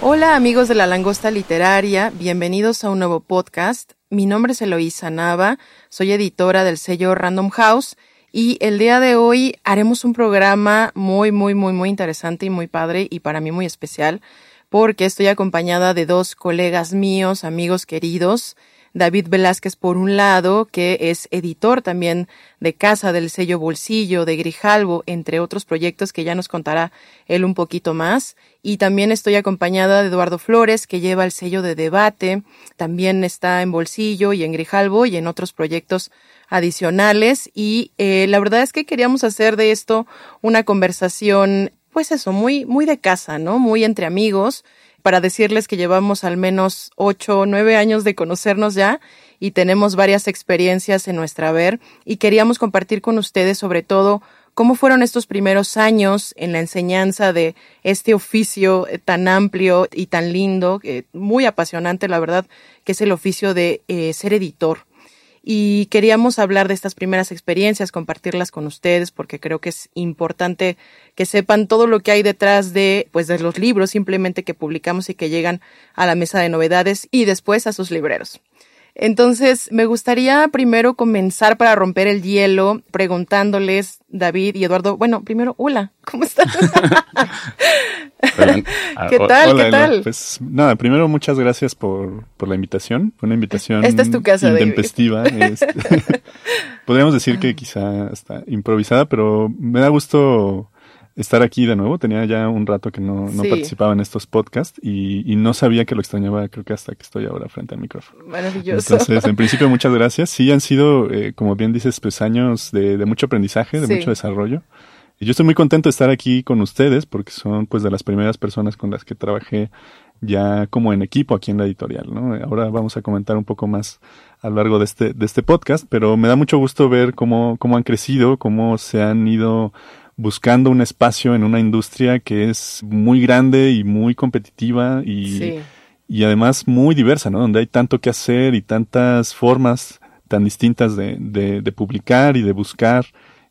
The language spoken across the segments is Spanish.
Hola amigos de la Langosta Literaria, bienvenidos a un nuevo podcast. Mi nombre es Eloísa Nava, soy editora del sello Random House y el día de hoy haremos un programa muy, muy, muy, muy interesante y muy padre y para mí muy especial porque estoy acompañada de dos colegas míos, amigos queridos, David Velázquez por un lado, que es editor también de Casa del Sello Bolsillo, de Grijalvo, entre otros proyectos que ya nos contará él un poquito más. Y también estoy acompañada de Eduardo Flores, que lleva el sello de debate, también está en Bolsillo y en Grijalvo y en otros proyectos adicionales. Y eh, la verdad es que queríamos hacer de esto una conversación, pues eso, muy, muy de casa, ¿no? Muy entre amigos para decirles que llevamos al menos ocho o nueve años de conocernos ya y tenemos varias experiencias en nuestra ver y queríamos compartir con ustedes sobre todo cómo fueron estos primeros años en la enseñanza de este oficio tan amplio y tan lindo, muy apasionante, la verdad, que es el oficio de eh, ser editor y queríamos hablar de estas primeras experiencias, compartirlas con ustedes porque creo que es importante que sepan todo lo que hay detrás de pues de los libros simplemente que publicamos y que llegan a la mesa de novedades y después a sus libreros. Entonces, me gustaría primero comenzar para romper el hielo preguntándoles, David y Eduardo, bueno, primero, hola, ¿cómo están? ¿Qué tal? ¿Qué tal? Pues nada, primero muchas gracias por, por la invitación. Una invitación Esta es tu casa, intempestiva. Este, podríamos decir que quizá está improvisada, pero me da gusto estar aquí de nuevo. Tenía ya un rato que no, no participaba en estos podcasts y, y, no sabía que lo extrañaba, creo que hasta que estoy ahora frente al micrófono. Maravilloso. Entonces, en principio, muchas gracias. Sí, han sido, eh, como bien dices, pues años de, de mucho aprendizaje, de mucho desarrollo. Y yo estoy muy contento de estar aquí con ustedes porque son pues de las primeras personas con las que trabajé ya como en equipo aquí en la editorial, ¿no? Ahora vamos a comentar un poco más a lo largo de este, de este podcast, pero me da mucho gusto ver cómo, cómo han crecido, cómo se han ido buscando un espacio en una industria que es muy grande y muy competitiva y, y además muy diversa, ¿no? Donde hay tanto que hacer y tantas formas tan distintas de, de, de publicar y de buscar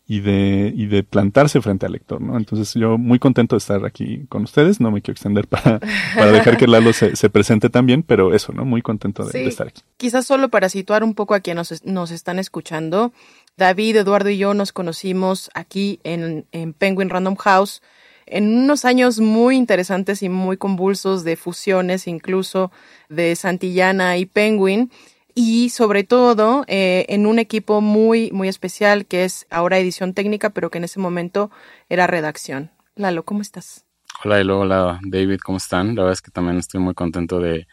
y de, y de plantarse frente al lector, ¿no? Entonces yo muy contento de estar aquí con ustedes, no me quiero extender para, para dejar que Lalo se, se presente también, pero eso, ¿no? Muy contento de, de, estar aquí. Quizás solo para situar un poco a quienes nos, nos están escuchando, David, Eduardo y yo nos conocimos aquí en, en Penguin Random House en unos años muy interesantes y muy convulsos de fusiones, incluso de Santillana y Penguin, y sobre todo eh, en un equipo muy, muy especial que es ahora edición técnica, pero que en ese momento era redacción. Lalo, ¿cómo estás? Hola, Elo, hola David, ¿cómo están? La verdad es que también estoy muy contento de,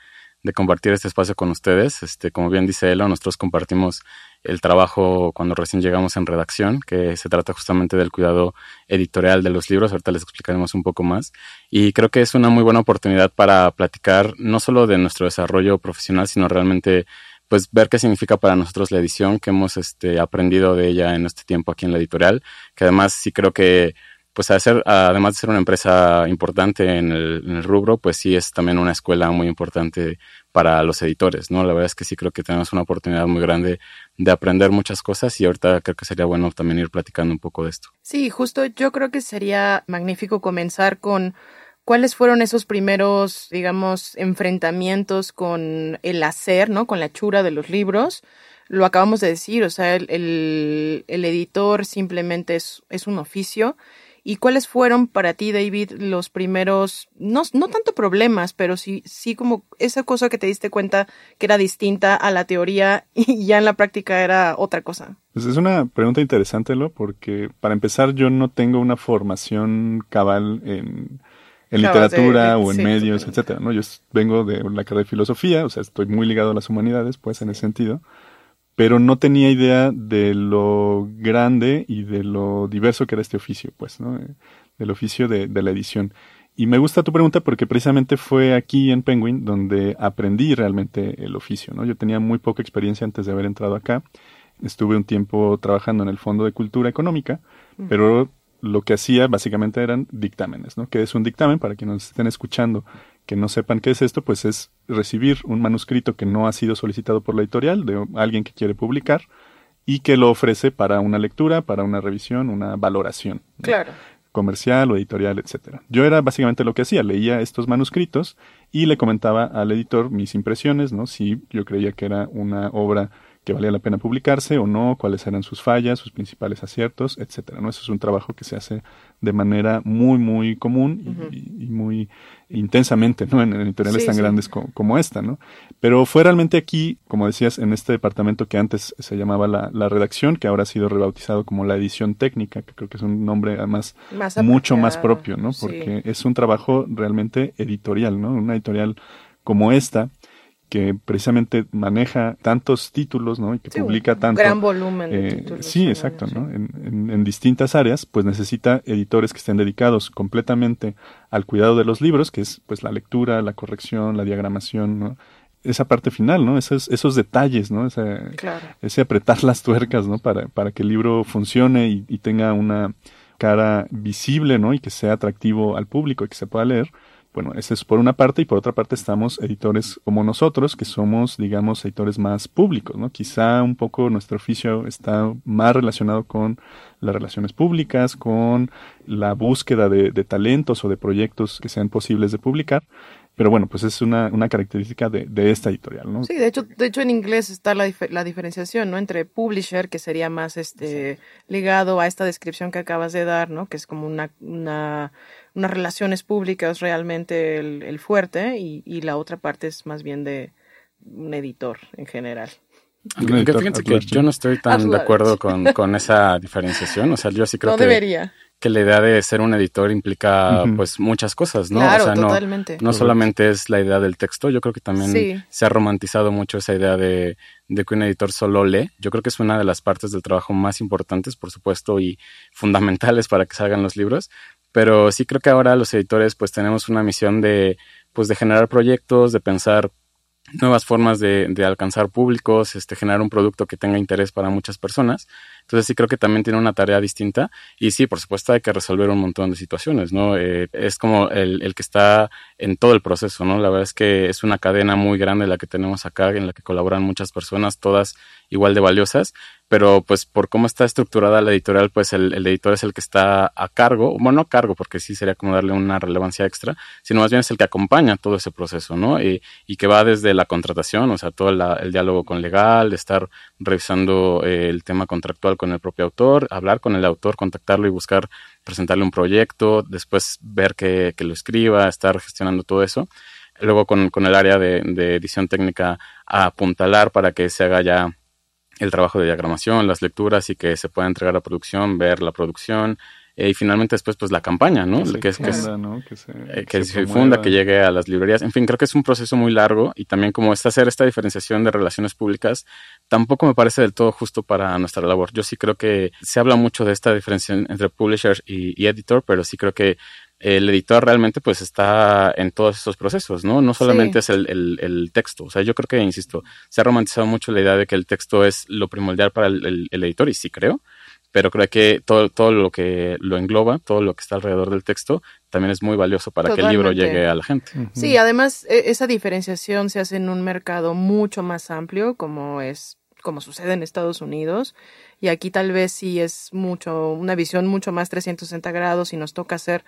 de compartir este espacio con ustedes. Este, como bien dice Elo, nosotros compartimos el trabajo cuando recién llegamos en redacción, que se trata justamente del cuidado editorial de los libros. Ahorita les explicaremos un poco más. Y creo que es una muy buena oportunidad para platicar no solo de nuestro desarrollo profesional, sino realmente pues ver qué significa para nosotros la edición, que hemos este, aprendido de ella en este tiempo aquí en la editorial, que además sí creo que pues hacer, además de ser una empresa importante en el, en el, rubro, pues sí es también una escuela muy importante para los editores, ¿no? La verdad es que sí creo que tenemos una oportunidad muy grande de aprender muchas cosas y ahorita creo que sería bueno también ir platicando un poco de esto. Sí, justo yo creo que sería magnífico comenzar con cuáles fueron esos primeros, digamos, enfrentamientos con el hacer, ¿no? Con la chura de los libros. Lo acabamos de decir, o sea, el, el, el editor simplemente es, es un oficio ¿Y cuáles fueron para ti, David, los primeros, no, no tanto problemas, pero sí, sí como esa cosa que te diste cuenta que era distinta a la teoría y ya en la práctica era otra cosa? Pues es una pregunta interesante, ¿lo? Porque para empezar yo no tengo una formación cabal en, en literatura o en medios, etcétera, ¿no? Yo vengo de la carrera de filosofía, o sea, estoy muy ligado a las humanidades, pues, en ese sentido pero no tenía idea de lo grande y de lo diverso que era este oficio, pues, ¿no? Del oficio de, de la edición. Y me gusta tu pregunta porque precisamente fue aquí en Penguin donde aprendí realmente el oficio, ¿no? Yo tenía muy poca experiencia antes de haber entrado acá. Estuve un tiempo trabajando en el Fondo de Cultura Económica, pero lo que hacía básicamente eran dictámenes, ¿no? Que es un dictamen para quienes nos estén escuchando que no sepan qué es esto, pues es recibir un manuscrito que no ha sido solicitado por la editorial de alguien que quiere publicar y que lo ofrece para una lectura, para una revisión, una valoración. Claro. Comercial o editorial, etcétera. Yo era básicamente lo que hacía, leía estos manuscritos y le comentaba al editor mis impresiones, ¿no? Si yo creía que era una obra que valía la pena publicarse o no, cuáles eran sus fallas, sus principales aciertos, etcétera. ¿no? Eso es un trabajo que se hace de manera muy, muy común y, muy intensamente, ¿no? En, editoriales tan grandes como, esta, ¿no? Pero fue realmente aquí, como decías, en este departamento que antes se llamaba la, redacción, que ahora ha sido rebautizado como la edición técnica, que creo que es un nombre además mucho más propio, ¿no? Porque es un trabajo realmente editorial, ¿no? Una editorial como esta, que precisamente maneja tantos títulos, ¿no? Y que publica tanto. Gran volumen de eh, títulos. Sí, exacto, ¿no? En, en, distintas áreas, pues necesita editores que estén dedicados completamente al cuidado de los libros, que es pues la lectura, la corrección, la diagramación, ¿no? Esa parte final, ¿no? Esos, esos detalles, ¿no? Ese, ese apretar las tuercas, ¿no? Para, para que el libro funcione y, y tenga una cara visible, ¿no? Y que sea atractivo al público y que se pueda leer bueno, ese es por una parte y por otra parte estamos editores como nosotros, que somos, digamos, editores más públicos, ¿no? Quizá un poco nuestro oficio está más relacionado con las relaciones públicas, con la búsqueda de, talentos o de proyectos que sean posibles de publicar. Pero bueno, pues es una, una característica de, de, esta editorial, ¿no? Sí, de hecho, de hecho en inglés está la, la diferenciación, ¿no? Entre publisher, que sería más este ligado a esta descripción que acabas de dar, ¿no? Que es como una, una unas relaciones públicas realmente el, fuerte y, y, la otra parte es más bien de un editor en general. fíjense que yo no estoy tan de acuerdo con, con, esa diferenciación, o sea, yo sí creo no que, debería. que la idea de ser un editor implica pues muchas cosas, ¿no? Claro, o sea, totalmente. No, solamente es la idea del texto, yo creo que también se ha romantizado mucho esa idea de, de que un editor solo lee. Yo creo que es una de las partes del trabajo más importantes, por supuesto, y fundamentales para que salgan los libros, pero sí creo que ahora los editores pues tenemos una misión de pues de generar proyectos, de pensar nuevas formas de, de, alcanzar públicos, este, generar un producto que tenga interés para muchas personas. Entonces sí creo que también tiene una tarea distinta y sí, por supuesto hay que resolver un montón de situaciones, ¿no? Eh, es como el, el, que está en todo el proceso, ¿no? La verdad es que es una cadena muy grande la que tenemos acá, en la que colaboran muchas personas, todas igual de valiosas, pero pues por cómo está estructurada la editorial, pues el, el, editor es el que está a cargo, bueno, no a cargo, porque sí sería como darle una relevancia extra, sino más bien es el que acompaña todo ese proceso, ¿no? Y, y que va desde la contratación, o sea, todo el diálogo con legal, estar revisando eh, el tema contractual con el propio autor, hablar con el autor, contactarlo y buscar presentarle un proyecto, después ver que, que lo escriba, estar gestionando todo eso. Luego con, con el área de, edición técnica a apuntalar para que se haga ya el trabajo de diagramación, las lecturas y que se pueda entregar a producción, ver la producción, eh, y finalmente después pues la campaña, ¿no? Que, es, que, se, eh, que se, difunda, que llegue a las librerías. En fin, creo que es un proceso muy largo y también como esta hacer esta diferenciación de relaciones públicas tampoco me parece del todo justo para nuestra labor. Yo sí creo que se habla mucho de esta diferencia entre publisher y, editor, pero sí creo que el editor realmente pues está en todos esos procesos, ¿no? No solamente es el, el, texto. O sea, yo creo que, insisto, se ha romantizado mucho la idea de que el texto es lo primordial para el, el editor y sí creo, pero creo que todo, todo lo que lo engloba, todo lo que está alrededor del texto, también es muy valioso para que el libro llegue a la gente. Sí, además e, esa diferenciación se hace en un mercado mucho más amplio, como es como sucede en Estados Unidos, y aquí tal vez sí es mucho una visión mucho más 360 grados y nos toca hacer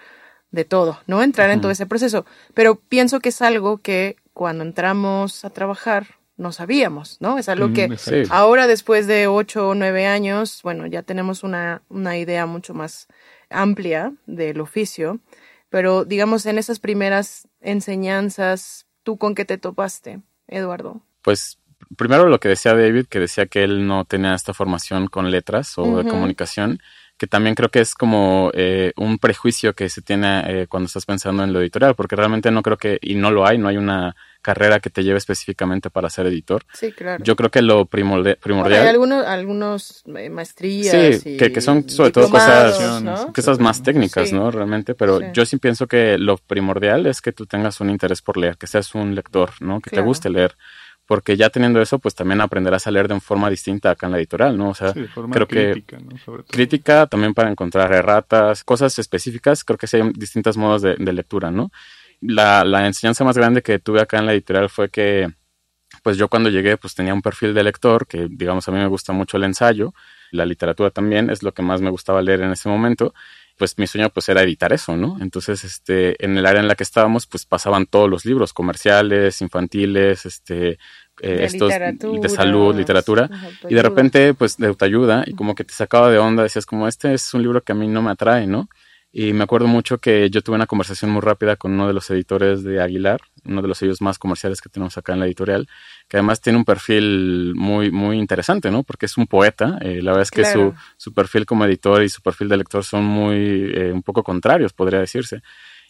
de todo, ¿no? Entrar en todo ese proceso, pero pienso que es algo que cuando entramos a trabajar no sabíamos, ¿no? Es algo que ahora después de ocho o nueve años, bueno, ya tenemos una, una idea mucho más amplia del oficio, pero digamos en esas primeras enseñanzas, ¿tú con qué te topaste, Eduardo? Pues primero lo que decía David, que decía que él no tenía esta formación con letras o de comunicación, que también creo que es como eh, un prejuicio que se tiene eh, cuando estás pensando en lo editorial, porque realmente no creo que, y no lo hay, no hay una carrera que te lleve específicamente para ser editor. Sí, claro. Yo creo que lo primordial... hay algunos, algunos eh, maestrías. Sí, que, son sobre todo cosas, más técnicas, ¿no? Realmente, pero yo sí pienso que lo primordial es que tú tengas un interés por leer, que seas un lector, ¿no? Que te guste leer porque ya teniendo eso, pues también aprenderás a leer de forma distinta acá en la editorial, ¿no? O sea, creo crítica, que crítica también para encontrar erratas, cosas específicas, creo que sí hay distintos modos de, lectura, ¿no? La, la, enseñanza más grande que tuve acá en la editorial fue que, pues yo cuando llegué, pues tenía un perfil de lector, que digamos a mí me gusta mucho el ensayo, la literatura también es lo que más me gustaba leer en ese momento, pues mi sueño pues era editar eso, ¿no? Entonces, este, en el área en la que estábamos, pues pasaban todos los libros comerciales, infantiles, este, eh, estos de salud, literatura, y de repente, pues, de autoayuda, y como que te sacaba de onda, decías como, este es un libro que a mí no me atrae, ¿no? Y me acuerdo mucho que yo tuve una conversación muy rápida con uno de los editores de Aguilar, uno de los sellos más comerciales que tenemos acá en la editorial, que además tiene un perfil muy, muy interesante, ¿no? Porque es un poeta. Eh, la verdad es que su, su, perfil como editor y su perfil de lector son muy, eh, un poco contrarios, podría decirse.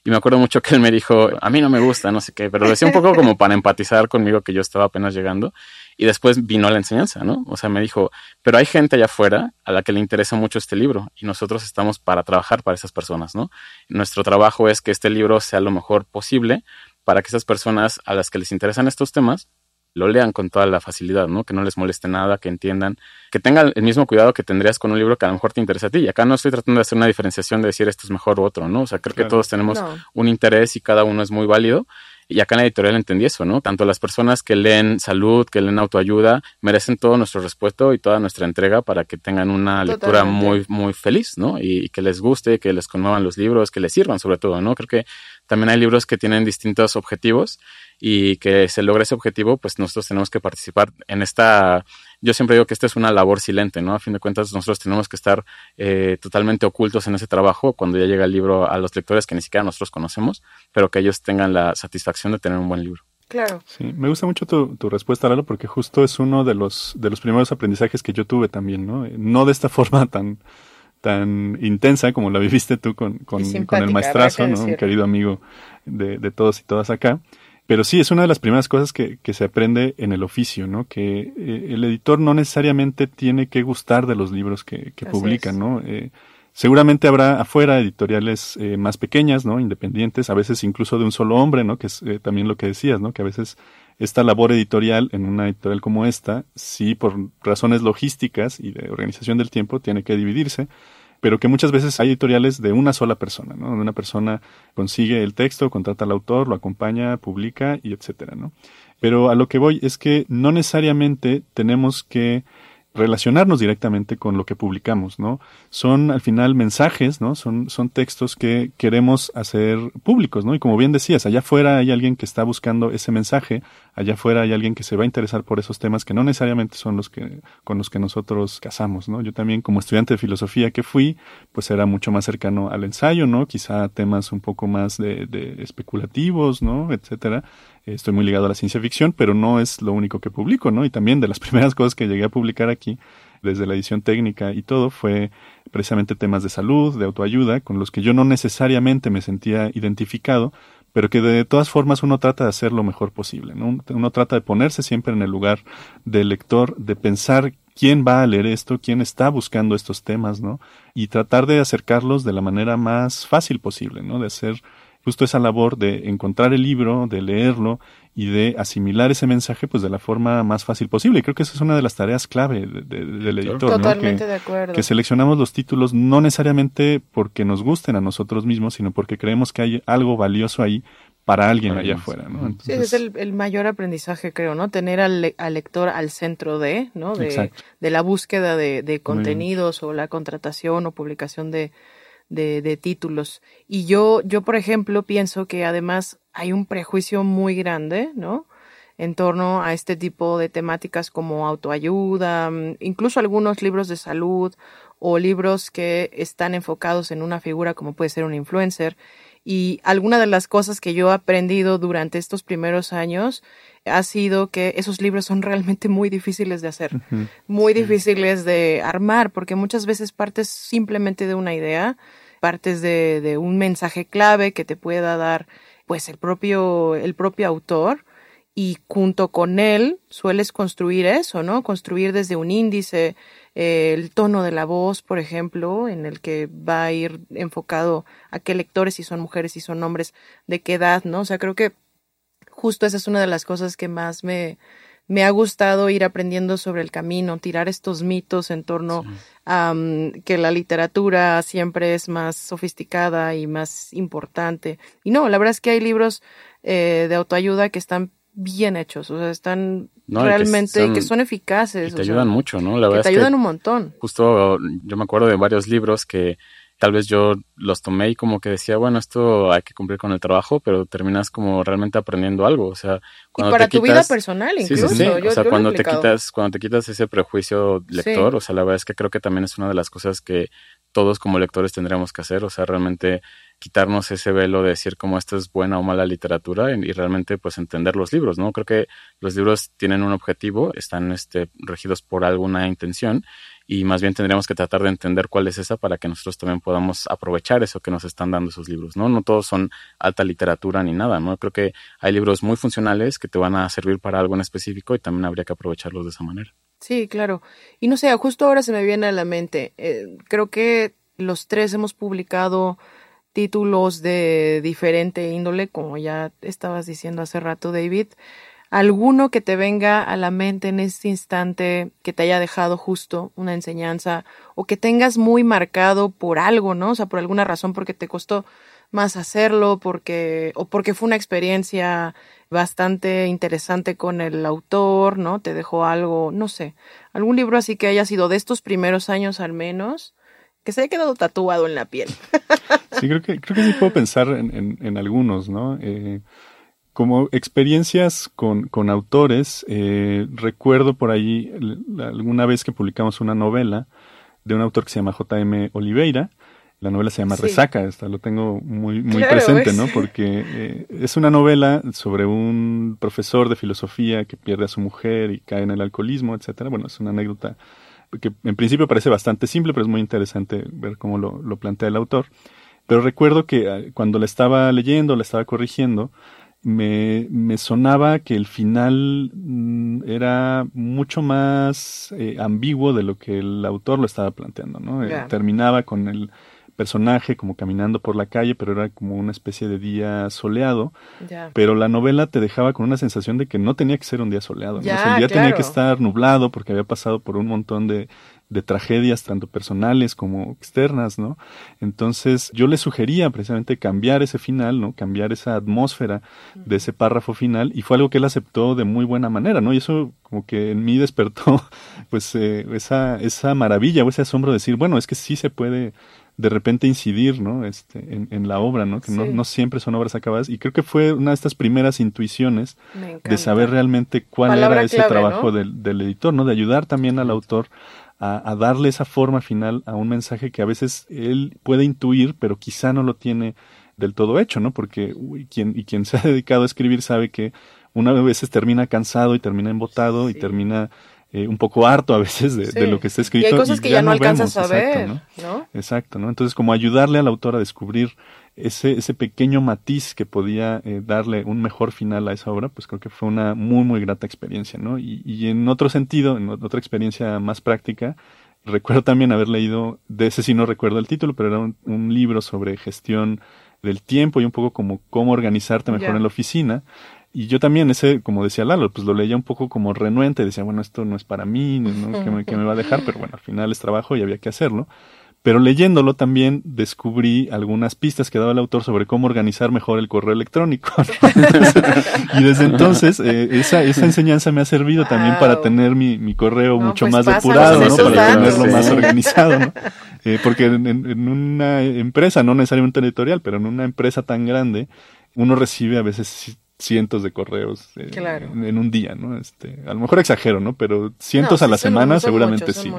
Y me acuerdo mucho que él me dijo, a mí no me gusta, no sé qué, pero lo decía un poco como para empatizar conmigo que yo estaba apenas llegando. Y después vino la enseñanza, ¿no? O sea, me dijo, pero hay gente allá afuera a la que le interesa mucho este libro y nosotros estamos para trabajar para esas personas, ¿no? Nuestro trabajo es que este libro sea lo mejor posible para que esas personas a las que les interesan estos temas lo lean con toda la facilidad, ¿no? Que no les moleste nada, que entiendan, que tengan el mismo cuidado que tendrías con un libro que a lo mejor te interesa a ti. Y acá no estoy tratando de hacer una diferenciación de decir esto es mejor u otro, ¿no? O sea, creo que todos tenemos un interés y cada uno es muy válido y acá en la editorial entendí eso, ¿no? Tanto las personas que leen salud, que leen autoayuda, merecen todo nuestro respeto y toda nuestra entrega para que tengan una lectura muy, muy feliz, ¿no? Y, que les guste, que les conmuevan los libros, que les sirvan sobre todo, ¿no? Creo que también hay libros que tienen distintos objetivos y que se logre ese objetivo, pues nosotros tenemos que participar en esta yo siempre digo que esta es una labor silente, ¿no? A fin de cuentas, nosotros tenemos que estar eh, totalmente ocultos en ese trabajo cuando ya llega el libro a los lectores que ni siquiera nosotros conocemos, pero que ellos tengan la satisfacción de tener un buen libro. Claro. Sí, me gusta mucho tu, tu respuesta, Lalo, porque justo es uno de los, de los primeros aprendizajes que yo tuve también, ¿no? No de esta forma tan, tan intensa como la viviste tú con, con, con el maestrazo, ¿no? Un querido amigo de, de todos y todas acá. Pero sí, es una de las primeras cosas que, que se aprende en el oficio, ¿no? Que eh, el editor no necesariamente tiene que gustar de los libros que, que publican, ¿no? Eh, seguramente habrá afuera editoriales eh, más pequeñas, ¿no? Independientes, a veces incluso de un solo hombre, ¿no? Que es también lo que decías, ¿no? Que a veces esta labor editorial en una editorial como esta, sí, por razones logísticas y de organización del tiempo, tiene que dividirse pero que muchas veces hay editoriales de una sola persona, ¿no? Una persona consigue el texto, contrata al autor, lo acompaña, publica y etcétera, ¿no? Pero a lo que voy es que no necesariamente tenemos que relacionarnos directamente con lo que publicamos, ¿no? Son al final mensajes, ¿no? Son, son textos que queremos hacer públicos, ¿no? Y como bien decías, allá afuera hay alguien que está buscando ese mensaje, allá afuera hay alguien que se va a interesar por esos temas que no necesariamente son los que, con los que nosotros casamos, ¿no? Yo también como estudiante de filosofía que fui, pues era mucho más cercano al ensayo, ¿no? Quizá temas un poco más de, de especulativos, ¿no? Etcétera estoy muy ligado a la ciencia ficción, pero no es lo único que publico, ¿no? Y también de las primeras cosas que llegué a publicar aquí, desde la edición técnica y todo, fue precisamente temas de salud, de autoayuda, con los que yo no necesariamente me sentía identificado, pero que de todas formas uno trata de hacer lo mejor posible, ¿no? Uno trata de ponerse siempre en el lugar del lector, de pensar quién va a leer esto, quién está buscando estos temas, ¿no? Y tratar de acercarlos de la manera más fácil posible, ¿no? De hacer justo esa labor de encontrar el libro, de leerlo y de asimilar ese mensaje pues de la forma más fácil posible. Y creo que esa es una de las tareas clave del editor. Totalmente ¿no? de acuerdo. Que seleccionamos los títulos no necesariamente porque nos gusten a nosotros mismos, sino porque creemos que hay algo valioso ahí para alguien allá afuera, ¿no? sí, ese es el, mayor aprendizaje, creo, ¿no? Tener al, lector al centro de, ¿no? De, de la búsqueda de, de contenidos o la contratación o publicación de, de, de títulos. Y yo, yo, por ejemplo, pienso que además hay un prejuicio muy grande, ¿no? en torno a este tipo de temáticas como autoayuda, mm, incluso algunos libros de salud o libros que están enfocados en una figura como puede ser un influencer. Y alguna de las cosas que yo he aprendido durante estos primeros años ha sido que esos libros son realmente muy difíciles de hacer, muy difíciles de armar, porque muchas veces partes simplemente de una idea, partes de, de un mensaje clave que te pueda dar pues el propio, el propio autor y junto con él sueles construir eso, ¿no? Construir desde un índice, eh, el tono de la voz, por ejemplo, en el que va a ir enfocado a qué lectores, si son mujeres, si son hombres, de qué edad, ¿no? O sea, creo que justo esa es una de las cosas que más me, me ha gustado ir aprendiendo sobre el camino, tirar estos mitos en torno a que la literatura siempre es más sofisticada y más importante. Y no, la verdad es que hay libros eh, de autoayuda que están bien hechos, o sea, están realmente, que, son, eficaces. te ayudan mucho, ¿no? La que te ayudan un montón. Justo yo me acuerdo de varios libros que tal vez yo los tomé y como que decía, bueno, esto hay que cumplir con el trabajo, pero terminas como realmente aprendiendo algo, o sea, cuando y para tu vida personal incluso. Sí, sí, o sea, cuando te quitas, cuando te quitas ese prejuicio lector, o sea, la verdad es que creo que también es una de las cosas que todos como lectores tendríamos que hacer, o sea, realmente quitarnos ese velo de decir cómo esto es buena o mala literatura y, realmente pues entender los libros, ¿no? Creo que los libros tienen un objetivo, están este, regidos por alguna intención y más bien tendríamos que tratar de entender cuál es esa para que nosotros también podamos aprovechar eso que nos están dando esos libros, ¿no? No todos son alta literatura ni nada, ¿no? Creo que hay libros muy funcionales que te van a servir para algo en específico y también habría que aprovecharlos de esa manera. Sí, claro. Y no sé, justo ahora se me viene a la mente, eh, creo que los tres hemos publicado títulos de diferente índole, como ya estabas diciendo hace rato, David. ¿Alguno que te venga a la mente en este instante que te haya dejado justo una enseñanza o que tengas muy marcado por algo, ¿no? O sea, por alguna razón, porque te costó más hacerlo, porque, o porque fue una experiencia bastante interesante con el autor, ¿no? Te dejó algo, no sé, algún libro así que haya sido de estos primeros años al menos, que se haya quedado tatuado en la piel. Sí, creo que, creo que sí puedo pensar en, en, algunos, ¿no? Eh, como experiencias con, con autores, eh, recuerdo por ahí alguna vez que publicamos una novela de un autor que se llama J.M. Oliveira. La novela se llama Resaca, esta lo tengo muy, muy presente, ¿no? Porque eh, es una novela sobre un profesor de filosofía que pierde a su mujer y cae en el alcoholismo, etcétera. Bueno, es una anécdota que en principio parece bastante simple, pero es muy interesante ver cómo lo, lo plantea el autor. Pero recuerdo que ah, cuando la estaba leyendo, la estaba corrigiendo, me, me sonaba que el final mm, era mucho más eh, ambiguo de lo que el autor lo estaba planteando, ¿no? Eh, terminaba con el personaje como caminando por la calle, pero era como una especie de día soleado. Pero la novela te dejaba con una sensación de que no tenía que ser un día soleado. el día tenía que estar nublado porque había pasado por un montón de, de tragedias tanto personales como externas, ¿no? Entonces yo le sugería precisamente cambiar ese final, ¿no? Cambiar esa atmósfera de ese párrafo final y fue algo que él aceptó de muy buena manera, ¿no? Y eso como que en mí despertó pues eh, esa, esa maravilla o ese asombro de decir, bueno, es que sí se puede de repente incidir, ¿no? Este, en, en la obra, ¿no? Que no, no, siempre son obras acabadas. Y creo que fue una de estas primeras intuiciones de saber realmente cuál era ese trabajo del, del, editor, ¿no? De ayudar también al autor a, darle esa forma final a un mensaje que a veces él puede intuir, pero quizá no lo tiene del todo hecho, ¿no? Porque quien, y quien se ha dedicado a escribir sabe que una vez veces termina cansado y termina embotado y termina eh, un poco harto a veces de, lo que está escrito. Y hay cosas que ya, no alcanzas a ver, ¿no? Exacto, ¿no? Entonces, como ayudarle al autor a descubrir ese, ese pequeño matiz que podía eh, darle un mejor final a esa obra, pues creo que fue una muy, muy grata experiencia, ¿no? Y, y en otro sentido, en otra experiencia más práctica, recuerdo también haber leído, de ese sí no recuerdo el título, pero era un, libro sobre gestión del tiempo y un poco como cómo organizarte mejor en la oficina. Y yo también, ese, como decía Lalo, pues lo leía un poco como renuente, decía, bueno, esto no es para mí, ¿no? ¿Qué, me, me va a dejar? Pero bueno, al final es trabajo y había que hacerlo. Pero leyéndolo también descubrí algunas pistas que daba el autor sobre cómo organizar mejor el correo electrónico. y desde entonces eh, esa, esa enseñanza me ha servido también para tener mi, mi correo mucho pues más depurado, ¿no? para tenerlo más organizado. ¿no? Eh, porque en, en, una empresa, no necesariamente editorial, pero en una empresa tan grande, uno recibe a veces cientos de correos eh, en, un día, ¿no? Este, a lo mejor exagero, ¿no? Pero cientos a la semana seguramente sí,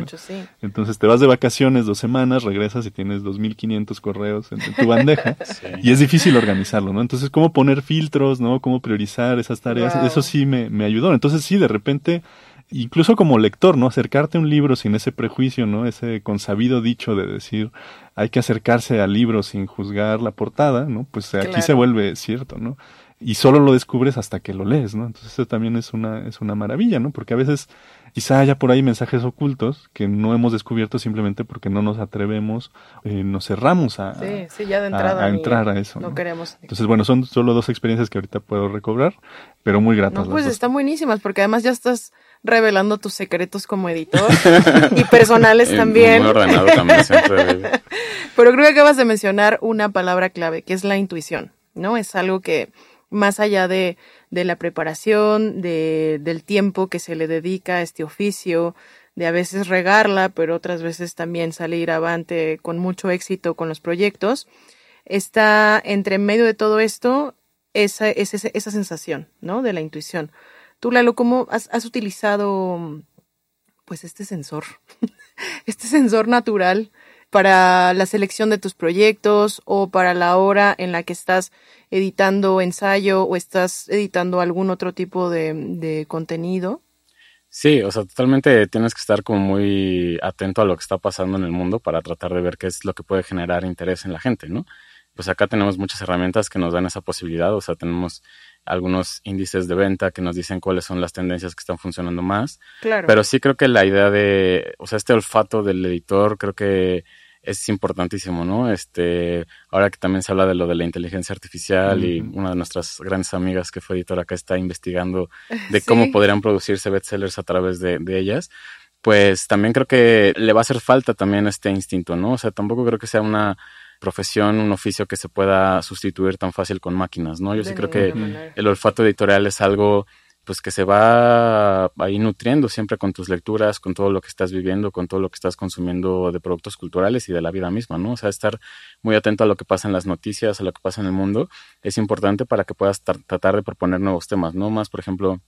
Entonces te vas de vacaciones dos semanas, regresas y tienes 2.500 correos en, tu bandeja y es difícil organizarlo, ¿no? Entonces, ¿cómo poner filtros, ¿no? ¿Cómo priorizar esas tareas? Eso sí me, me ayudó. Entonces, sí, de repente incluso como lector, ¿no? Acercarte a un libro sin ese prejuicio, ¿no? Ese consabido dicho de decir, hay que acercarse al libro sin juzgar la portada, ¿no? Pues aquí se vuelve cierto, ¿no? Y solo lo descubres hasta que lo lees, ¿no? Entonces eso también es una, es una maravilla, ¿no? Porque a veces quizá haya por ahí mensajes ocultos que no hemos descubierto simplemente porque no nos atrevemos, eh, nos cerramos a, entrar a eso. No, queremos. Entonces, bueno, son solo dos experiencias que ahorita puedo recobrar, pero muy gratas. No, pues están buenísimas porque además ya estás revelando tus secretos como editor y personales también. Muy ordenado también Pero creo que acabas de mencionar una palabra clave, que es la intuición, ¿no? Es algo que más allá de, de la preparación, de, del tiempo que se le dedica a este oficio, de a veces regarla, pero otras veces también salir avante con mucho éxito con los proyectos, está entre medio de todo esto esa, esa, esa sensación, ¿no? De la intuición. Tú, Lalo, ¿cómo has, has utilizado pues este sensor, este sensor natural para la selección de tus proyectos o para la hora en la que estás editando ensayo o estás editando algún otro tipo de, contenido? Sí, o sea, totalmente tienes que estar como muy atento a lo que está pasando en el mundo para tratar de ver qué es lo que puede generar interés en la gente, ¿no? Pues acá tenemos muchas herramientas que nos dan esa posibilidad, o sea, tenemos algunos índices de venta que nos dicen cuáles son las tendencias que están funcionando más. Claro. Pero sí creo que la idea de, o sea, este olfato del editor creo que es importantísimo, ¿no? Este, ahora que también se habla de lo de la inteligencia artificial y una de nuestras grandes amigas que fue editora acá está investigando de cómo podrían producirse bestsellers a través de, de ellas, pues también creo que le va a hacer falta también este instinto, ¿no? O sea, tampoco creo que sea una profesión, un oficio que se pueda sustituir tan fácil con máquinas, ¿no? Yo sí creo que el olfato editorial es algo pues que se va ahí nutriendo siempre con tus lecturas, con todo lo que estás viviendo, con todo lo que estás consumiendo de productos culturales y de la vida misma, ¿no? O sea, estar muy atento a lo que pasa en las noticias, a lo que pasa en el mundo, es importante para que puedas tratar de proponer nuevos temas, ¿no? Más, por ejemplo,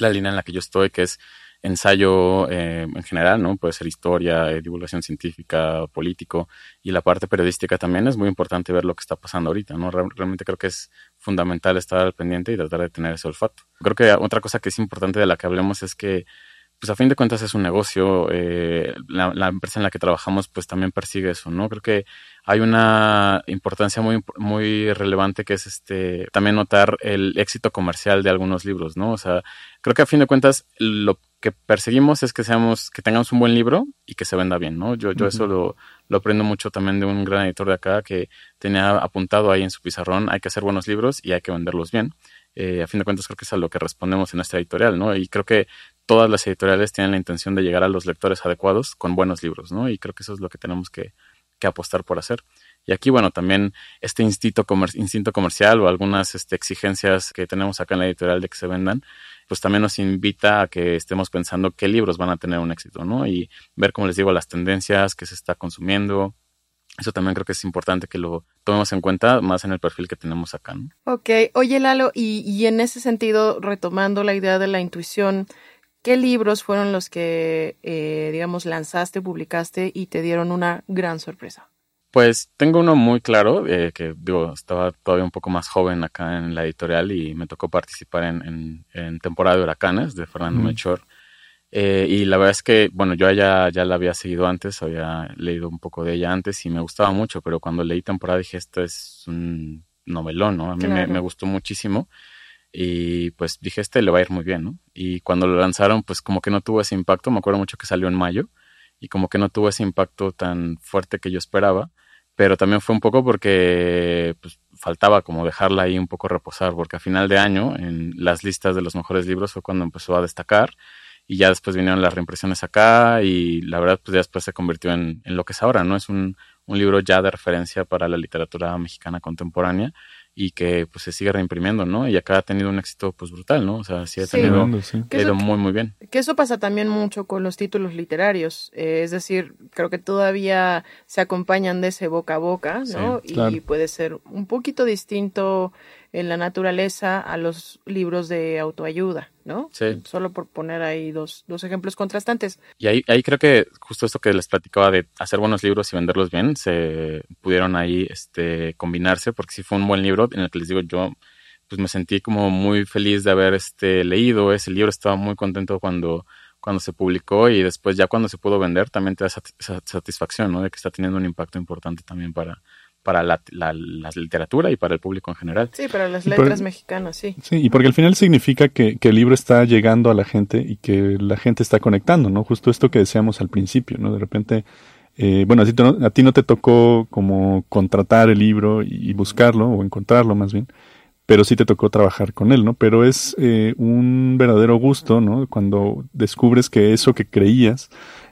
la línea en la que yo estoy, que es ensayo eh, en general, ¿no? Puede ser historia, eh, divulgación científica, político y la parte periodística también es muy importante ver lo que está pasando ahorita, ¿no? realmente creo que es fundamental estar al pendiente y tratar de tener ese olfato. Creo que otra cosa que es importante de la que hablemos es que pues a fin de cuentas es un negocio, eh, la, la, empresa en la que trabajamos pues también persigue eso, ¿no? Creo que hay una importancia muy, muy relevante que es este, también notar el éxito comercial de algunos libros, ¿no? O sea, creo que a fin de cuentas lo que perseguimos es que seamos, que tengamos un buen libro y que se venda bien, ¿no? Yo, yo eso lo, lo aprendo mucho también de un gran editor de acá que tenía apuntado ahí en su pizarrón, hay que hacer buenos libros y hay que venderlos bien. Eh, a fin de cuentas creo que es a lo que respondemos en nuestra editorial, ¿no? Y creo que todas las editoriales tienen la intención de llegar a los lectores adecuados con buenos libros, ¿no? Y creo que eso es lo que tenemos que, que apostar por hacer. Y aquí, bueno, también este instinto, instinto comercial o algunas este, exigencias que tenemos acá en la editorial de que se vendan, pues también nos invita a que estemos pensando qué libros van a tener un éxito, ¿no? Y ver, como les digo, las tendencias que se está consumiendo. Eso también creo que es importante que lo tomemos en cuenta más en el perfil que tenemos acá, ¿no? Ok, oye Lalo, y, y en ese sentido, retomando la idea de la intuición, ¿qué libros fueron los que, eh, digamos, lanzaste, publicaste y te dieron una gran sorpresa? Pues tengo uno muy claro, eh, que digo, estaba todavía un poco más joven acá en la editorial y me tocó participar en, en, temporada de huracanes de Fernando Melchor. Eh, y la verdad es que, bueno, yo ya, ya la había seguido antes, había leído un poco de ella antes y me gustaba mucho, pero cuando leí temporada dije, esto es un novelón, ¿no? A mí me, me, gustó muchísimo y pues dije, este le va a ir muy bien, ¿no? Y cuando lo lanzaron, pues como que no tuvo ese impacto, me acuerdo mucho que salió en mayo y como que no tuvo ese impacto tan fuerte que yo esperaba pero también fue un poco porque pues, faltaba como dejarla ahí un poco reposar, porque a final de año en las listas de los mejores libros fue cuando empezó a destacar y ya después vinieron las reimpresiones acá y la verdad pues ya después se convirtió en, lo que es ahora, ¿no? Es un libro ya de referencia para la literatura mexicana contemporánea y que pues se sigue reimprimiendo, ¿no? Y acá ha tenido un éxito pues brutal, ¿no? O sea, sí ha tenido, ido muy muy bien. Que eso pasa también mucho con los títulos literarios, eh, es decir, creo que todavía se acompañan de ese boca a boca, ¿no? y puede ser un poquito distinto en la naturaleza a los libros de autoayuda, ¿no? Sí. Solo por poner ahí dos, dos ejemplos contrastantes. Y ahí, ahí creo que justo esto que les platicaba de hacer buenos libros y venderlos bien, se pudieron ahí este, combinarse, porque sí fue un buen libro en el que les digo yo, pues me sentí como muy feliz de haber este, leído ese libro, estaba muy contento cuando cuando se publicó y después ya cuando se pudo vender también te da satisfacción, ¿no? De que está teniendo un impacto importante también para, para la, la, literatura y para el público en general. Sí, para las letras mexicanas, sí. Sí, y porque al final significa que, que, el libro está llegando a la gente y que la gente está conectando, ¿no? Justo esto que decíamos al principio, ¿no? De repente, eh, bueno, a ti, a ti no te tocó como contratar el libro y buscarlo, o encontrarlo más bien, pero sí te tocó trabajar con él, ¿no? Pero es eh, un verdadero gusto, ¿no? Cuando descubres que eso que creías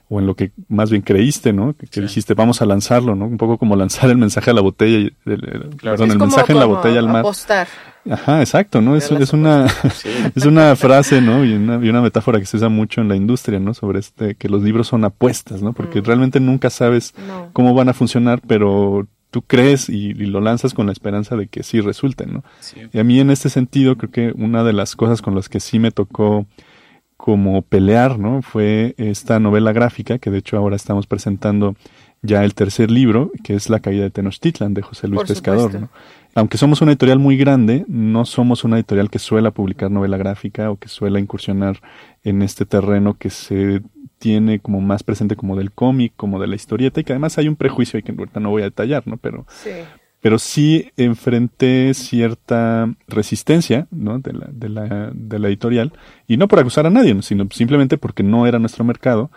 o en lo que más bien creíste, ¿no? Que, dijiste, vamos a lanzarlo, ¿no? Un poco como lanzar el mensaje a la botella, perdón, el mensaje en la botella al mar. Apostar. Ajá, exacto, ¿no? Es, es una, es una frase, ¿no? Y una, y una, metáfora que se usa mucho en la industria, ¿no? Sobre este, que los libros son apuestas, ¿no? Porque mm. realmente nunca sabes cómo van a funcionar, pero tú crees y, lo lanzas con la esperanza de que sí resulten, ¿no? Y a mí en este sentido creo que una de las cosas con las que sí me tocó como pelear, ¿no? Fue esta novela gráfica, que de hecho ahora estamos presentando ya el tercer libro, que es La caída de Tenochtitlan, de José Luis Pescador, ¿no? Aunque somos una editorial muy grande, no somos una editorial que suela publicar novela gráfica o que suela incursionar en este terreno que se tiene como más presente como del cómic, como de la historieta, y que además hay un prejuicio y que ahorita no voy a detallar, ¿no? Pero sí pero sí enfrenté cierta resistencia ¿no? de, la, de, la, de la editorial, y no por acusar a nadie, sino simplemente porque no era nuestro mercado.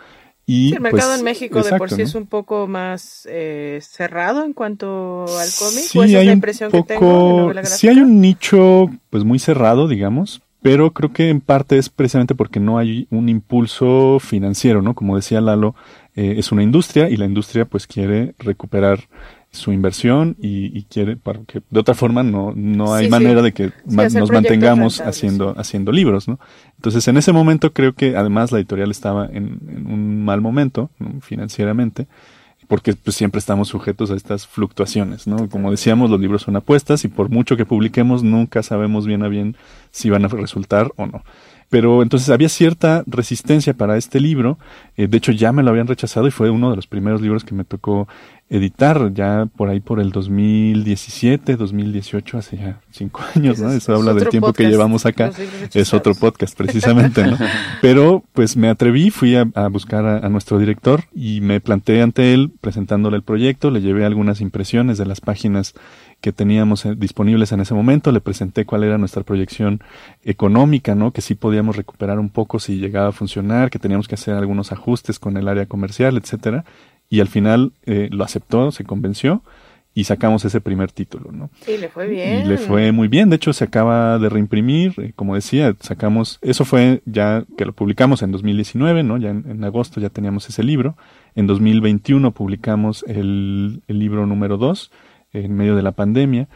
Y, sí, el mercado pues, en México de por sí es un poco más eh, cerrado en cuanto al cómic. Sí, hay la impresión que tengo sí hay un nicho pues muy cerrado, digamos, pero creo que en parte es precisamente porque no hay un impulso financiero, ¿no? Como decía Lalo, eh, es una industria y la industria pues quiere recuperar su inversión y, quiere, porque de otra forma no, no hay manera de que nos mantengamos haciendo, haciendo libros, ¿no? Entonces en ese momento creo que además la editorial estaba en, un mal momento financieramente, porque pues siempre estamos sujetos a estas fluctuaciones, ¿no? Como decíamos, los libros son apuestas y por mucho que publiquemos nunca sabemos bien a bien si van a resultar o no. Pero entonces había cierta resistencia para este libro. Eh, de hecho, ya me lo habían rechazado y fue uno de los primeros libros que me tocó editar ya por ahí por el 2017, 2018, hace ya cinco años, ¿no? Eso habla del tiempo que llevamos acá. Es otro podcast, precisamente, ¿no? Pero pues me atreví, fui a, buscar a, a, nuestro director y me planteé ante él presentándole el proyecto, le llevé algunas impresiones de las páginas que teníamos eh, disponibles en ese momento, le presenté cuál era nuestra proyección económica, ¿no? Que sí podíamos recuperar un poco si llegaba a funcionar, que teníamos que hacer algunos ajustes con el área comercial, etcétera y al final eh, lo aceptó, se convenció y sacamos ese primer título, ¿no? Y le fue bien. Y le fue muy bien, de hecho se acaba de reimprimir, eh, como decía, sacamos, eso fue ya que lo publicamos en 2019, ¿no? Ya en, agosto ya teníamos ese libro, en 2021 publicamos el, el libro número 2, en medio de la pandemia,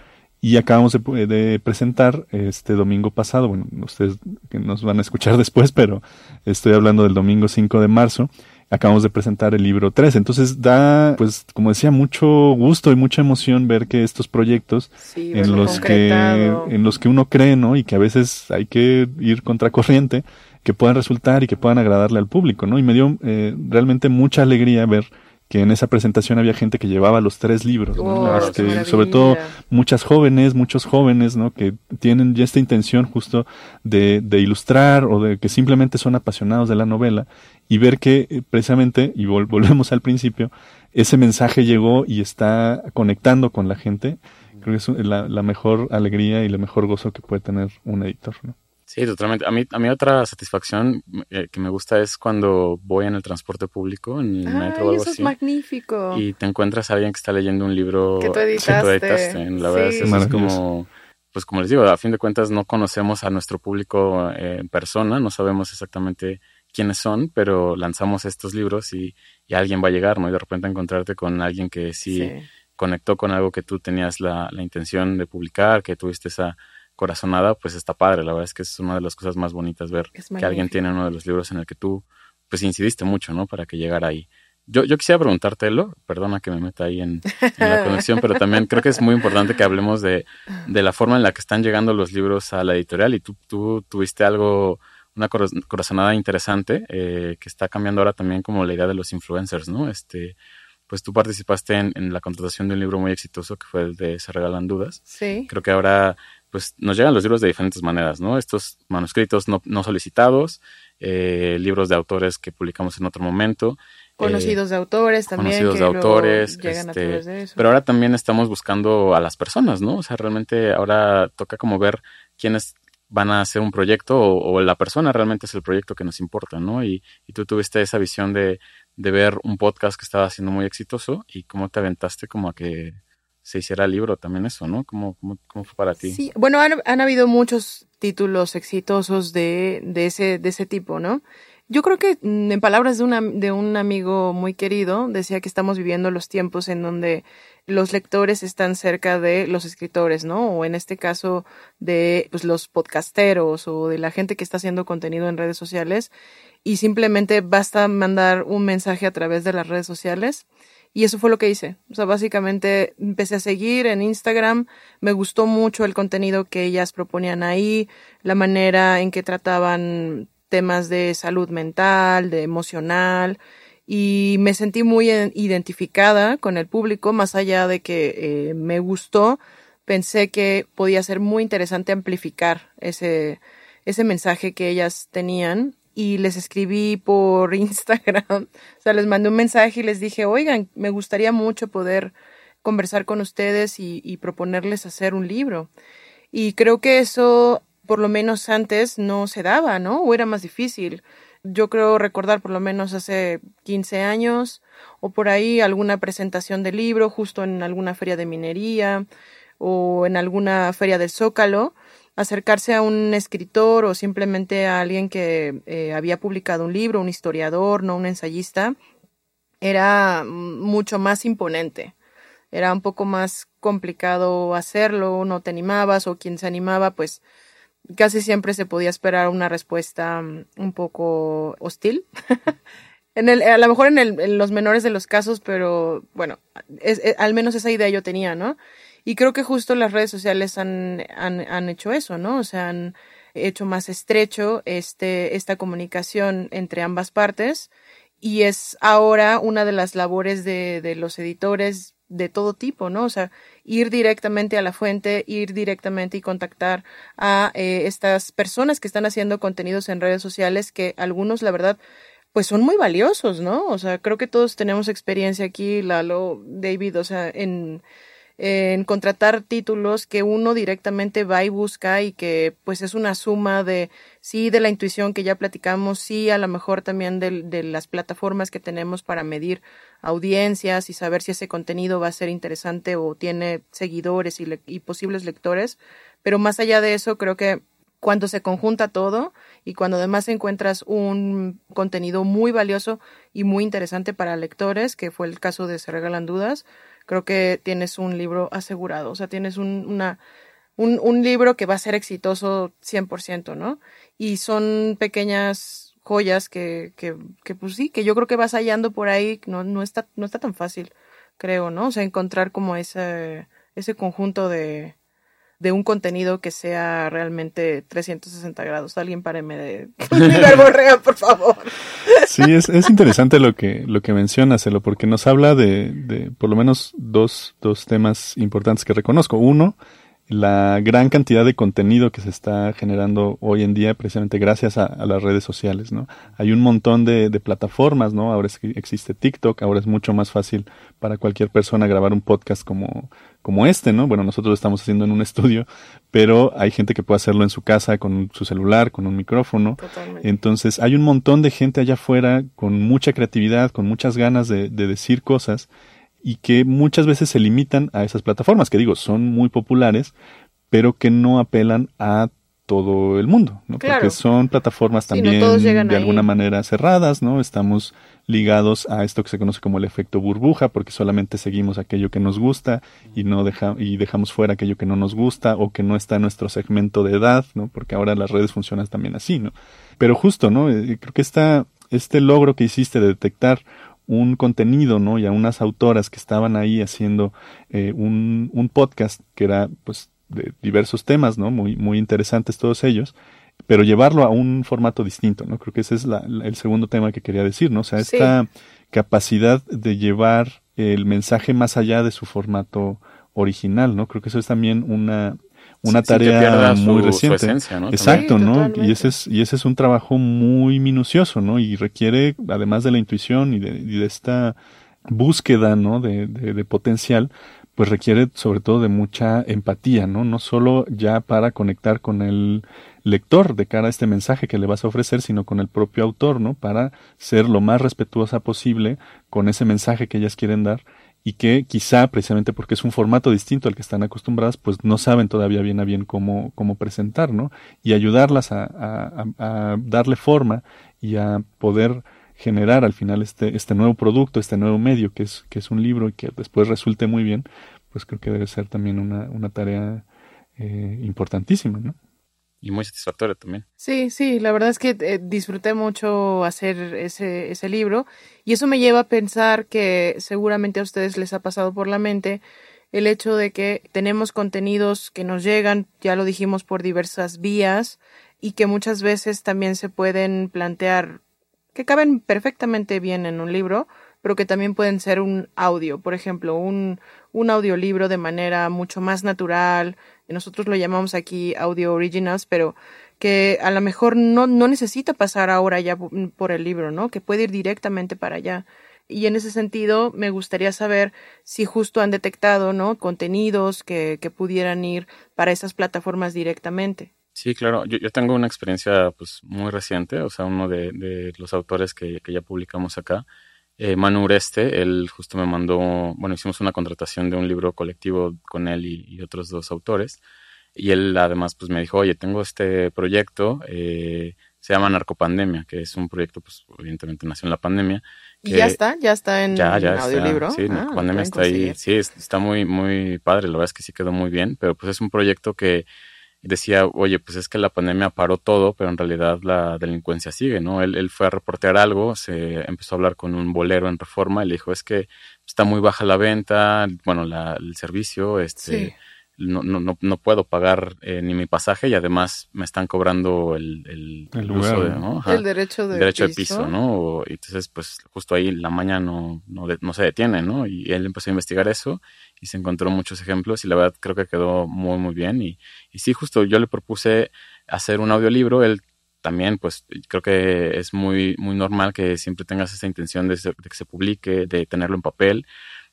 y acabamos de, de, presentar este domingo pasado, bueno, ustedes que nos van a escuchar después, pero estoy hablando del domingo 5 de marzo, acabamos de presentar el libro 3. Entonces da, pues, como decía, mucho gusto y mucha emoción ver que estos proyectos en los que en los que uno cree, ¿no? Y que a veces hay que ir contracorriente, que puedan resultar y que puedan agradarle al público, ¿no? Y me dio eh, realmente mucha alegría ver que en esa presentación había gente que llevaba los tres libros, oh, este, sobre todo muchas jóvenes, muchos jóvenes, ¿no? Que tienen ya esta intención justo de, de ilustrar o de que simplemente son apasionados de la novela y ver que eh, precisamente, y volvemos al principio, ese mensaje llegó y está conectando con la gente. Creo que es la, la mejor alegría y el mejor gozo que puede tener un editor, ¿no? Sí, totalmente. A mí, a mí otra satisfacción eh, que me gusta es cuando voy en el transporte público, en el metro o algo eso es magnífico. Y te encuentras a alguien que está leyendo un libro que tú editaste. La verdad es, es como, pues como les digo, a fin de cuentas no conocemos a nuestro público eh, en persona, no sabemos exactamente quiénes son, pero lanzamos estos libros y, y, alguien va a llegar, ¿no? Y de repente encontrarte con alguien que sí, conectó con algo que tú tenías la, la intención de publicar, que tuviste esa corazonada, pues está padre. La verdad es que es una de las cosas más bonitas ver que alguien tiene uno de los libros en el que tú, pues incidiste mucho, ¿no? Para que llegara ahí. Yo, yo quisiera preguntártelo, perdona que me meta ahí en, la conexión, pero también creo que es muy importante que hablemos de, de, la forma en la que están llegando los libros a la editorial y tú, tú tuviste algo, una corazonada interesante eh, que está cambiando ahora también como la idea de los influencers, ¿no? Este, pues tú participaste en, en, la contratación de un libro muy exitoso que fue el de Se Regalan Dudas. Sí. Creo que ahora pues nos llegan los libros de diferentes maneras, ¿no? Estos manuscritos no, no solicitados, eh, libros de autores que publicamos en otro momento. Conocidos de autores también. Conocidos de autores. Este, pero ahora también estamos buscando a las personas, ¿no? O sea, realmente ahora toca como ver quiénes van a hacer un proyecto o, la persona realmente es el proyecto que nos importa, ¿no? Y, y tú tuviste esa visión de, de, ver un podcast que estaba siendo muy exitoso y cómo te aventaste como a que se hiciera libro también eso, ¿no? ¿Cómo, cómo, cómo fue para ti? Sí, bueno, han, han habido muchos títulos exitosos de, de, ese, de ese tipo, ¿no? Yo creo que mm, en palabras de, una, de un amigo muy querido, decía que estamos viviendo los tiempos en donde los lectores están cerca de los escritores, ¿no? O en este caso de pues, los podcasteros o de la gente que está haciendo contenido en redes sociales y simplemente basta mandar un mensaje a través de las redes sociales. Y eso fue lo que hice. O sea, básicamente empecé a seguir en Instagram. Me gustó mucho el contenido que ellas proponían ahí, la manera en que trataban temas de salud mental, de emocional, y me sentí muy identificada con el público, más allá de que eh, me gustó, pensé que podía ser muy interesante amplificar ese, ese mensaje que ellas tenían y les escribí por Instagram, o sea, les mandé un mensaje y les dije, oigan, me gustaría mucho poder conversar con ustedes y, proponerles hacer un libro. Y creo que eso por lo menos antes no se daba, ¿no? O era más difícil. Yo creo recordar por lo menos hace 15 años o por ahí alguna presentación de libro justo en alguna feria de minería o en alguna feria del Zócalo, acercarse a un escritor o simplemente a alguien que eh, había publicado un libro, un historiador, no un ensayista, era mucho más imponente. Era un poco más complicado hacerlo, no te animabas o quien se animaba pues casi siempre se podía esperar una respuesta mm, un poco hostil. en el, a lo mejor en, el, en, los menores de los casos, pero bueno, al menos esa idea yo tenía, ¿no? Y creo que justo las redes sociales han, han, han hecho eso, ¿no? O sea, han hecho más estrecho este, esta comunicación entre ambas partes y es ahora una de las labores de, de los editores de todo tipo, ¿no? O sea, ir directamente a la fuente, ir directamente y contactar a eh, estas personas que están haciendo contenidos en redes sociales que algunos, la verdad, pues son muy valiosos, ¿no? O sea, creo que todos tenemos experiencia aquí, Lalo, David, o sea, en en contratar títulos que uno directamente va y busca y que pues es una suma de sí de la intuición que ya platicamos, sí a lo mejor también de, de las plataformas que tenemos para medir audiencias y saber si ese contenido va a ser interesante o tiene seguidores y, y posibles lectores, pero más allá de eso creo que cuando se conjunta todo y cuando además encuentras un contenido muy valioso y muy interesante para lectores, que fue el caso de Se Regalan Dudas, creo que tienes un libro asegurado, o sea, tienes un, una, un, un libro que va a ser exitoso 100%, ¿no? Y son pequeñas joyas que, que, que pues sí, que yo creo que vas hallando por ahí, no, no, está, no está tan fácil, creo, ¿no? O sea, encontrar como ese, ese conjunto de, de un contenido que sea realmente 360 grados. Alguien páreme de verborrea, por favor. Sí, es, es interesante lo que, lo que mencionas, Elo, porque nos habla de, de por lo menos dos, dos temas importantes que reconozco. Uno, la gran cantidad de contenido que se está generando hoy en día precisamente gracias a, las redes sociales, ¿no? Hay un montón de, de, plataformas, ¿no? Ahora existe TikTok, ahora es mucho más fácil para cualquier persona grabar un podcast como, como este, ¿no? Bueno, nosotros lo estamos haciendo en un estudio, pero hay gente que puede hacerlo en su casa con su celular, con un micrófono. Totalmente. Entonces, hay un montón de gente allá afuera con mucha creatividad, con muchas ganas de, de decir cosas y que muchas veces se limitan a esas plataformas, que digo, son muy populares, pero que no apelan a todo el mundo, ¿no? Porque son plataformas también de alguna manera cerradas, ¿no? Estamos ligados a esto que se conoce como el efecto burbuja, porque solamente seguimos aquello que nos gusta y no deja, y dejamos fuera aquello que no nos gusta o que no está en nuestro segmento de edad, ¿no? Porque ahora las redes funcionan también así, ¿no? Pero justo, ¿no? Eh, creo que esta, este logro que hiciste de detectar un contenido, ¿no? Y a unas autoras que estaban ahí haciendo eh, un, un podcast que era, pues, de diversos temas, ¿no? Muy, muy interesantes todos ellos, pero llevarlo a un formato distinto, ¿no? Creo que ese es la, el segundo tema que quería decir, ¿no? O sea, esta capacidad de llevar el mensaje más allá de su formato original, ¿no? Creo que eso es también una, una tarea muy reciente. Exacto, ¿no? Y ese es y ese es un trabajo muy minucioso, ¿no? Y requiere además de la intuición y de, de esta búsqueda, ¿no? De, de, de, potencial, pues requiere sobre todo de mucha empatía, ¿no? No solo ya para conectar con el lector de cara a este mensaje que le vas a ofrecer, sino con el propio autor, ¿no? Para ser lo más respetuosa posible con ese mensaje que ellas quieren dar y que quizá precisamente porque es un formato distinto al que están acostumbradas, pues no saben todavía bien a bien cómo, cómo presentar, ¿no? Y ayudarlas a, darle forma y a poder generar al final este, este nuevo producto, este nuevo medio que es, que es un libro y que después resulte muy bien, pues creo que debe ser también una, una tarea eh, importantísima, ¿no? Y muy satisfactoria también. Sí, sí, la verdad es que eh, disfruté mucho hacer ese, ese libro y eso me lleva a pensar que seguramente a ustedes les ha pasado por la mente el hecho de que tenemos contenidos que nos llegan, ya lo dijimos, por diversas vías y que muchas veces también se pueden plantear que caben perfectamente bien en un libro, pero que también pueden ser un audio, por ejemplo, un, un audiolibro de manera mucho más natural, nosotros lo llamamos aquí audio originals, pero que a lo mejor no, no necesita pasar ahora ya por el libro, ¿no? Que puede ir directamente para allá. Y en ese sentido, me gustaría saber si justo han detectado, ¿no? Contenidos que, que pudieran ir para esas plataformas directamente. Sí, claro. Yo, tengo una experiencia pues muy reciente, o sea, uno de, de los autores que, que, ya publicamos acá, eh, Manu Ureste, él justo me mandó, bueno, hicimos una contratación de un libro colectivo con él y, y otros dos autores, y él además pues me dijo, oye, tengo este proyecto, eh, se llama Narcopandemia, que es un proyecto, pues evidentemente nació en la pandemia. ¿Y ya está? ¿Ya está en ya, ya audiolibro? sí, ah, Narcopandemia está ahí, sí, está muy, muy padre, la verdad es que sí quedó muy bien, pero pues es un proyecto que decía, oye, pues es que la pandemia paró todo, pero en realidad la delincuencia sigue, ¿no? Él, él fue a reportear algo, se empezó a hablar con un bolero en reforma y le dijo, es que está muy baja la venta, bueno, la, el servicio, este... Sí no, no, no puedo pagar eh, ni mi pasaje y además me están cobrando el, el, uso de, ¿no? el derecho de derecho piso. de piso, ¿no? Y entonces, pues justo ahí la maña no, no, no, se detiene, ¿no? Y él empezó a investigar eso y se encontró muchos ejemplos y la verdad creo que quedó muy, muy bien. Y, y sí, justo yo le propuse hacer un audiolibro, él también, pues creo que es muy, muy normal que siempre tengas esa intención de, de que se publique, de tenerlo en papel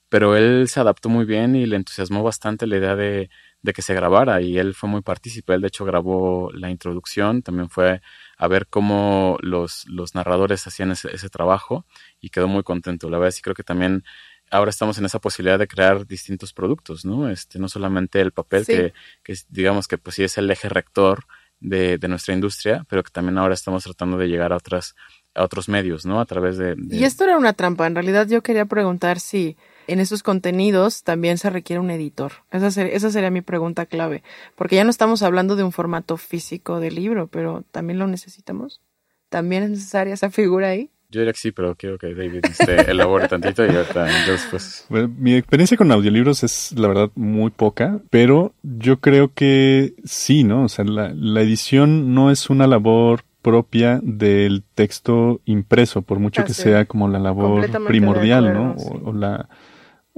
pero él se adaptó muy bien y le entusiasmó bastante la idea de, de que se grabara y él fue muy partícipe. Él de hecho grabó la introducción, también fue a ver cómo los, los narradores hacían ese, ese trabajo y quedó muy contento. La verdad sí creo que también ahora estamos en esa posibilidad de crear distintos productos, ¿no? Este, no solamente el papel que, que digamos que pues sí es el eje rector de, de nuestra industria, pero que también ahora estamos tratando de llegar a otras a otros medios, ¿no? A través de, de... Y esto era una trampa. En realidad yo quería preguntar si en esos contenidos también se requiere un editor. Esa, ser, esa sería mi pregunta clave, porque ya no estamos hablando de un formato físico de libro, pero también lo necesitamos. ¿También es necesaria esa figura ahí? Yo diría que sí, pero quiero que David este, elabore tantito y ahorita después. Bueno, mi experiencia con audiolibros es, la verdad, muy poca, pero yo creo que sí, ¿no? O sea, la, la edición no es una labor propia del texto impreso, por mucho que sea como la labor primordial, ¿no? O, o, la,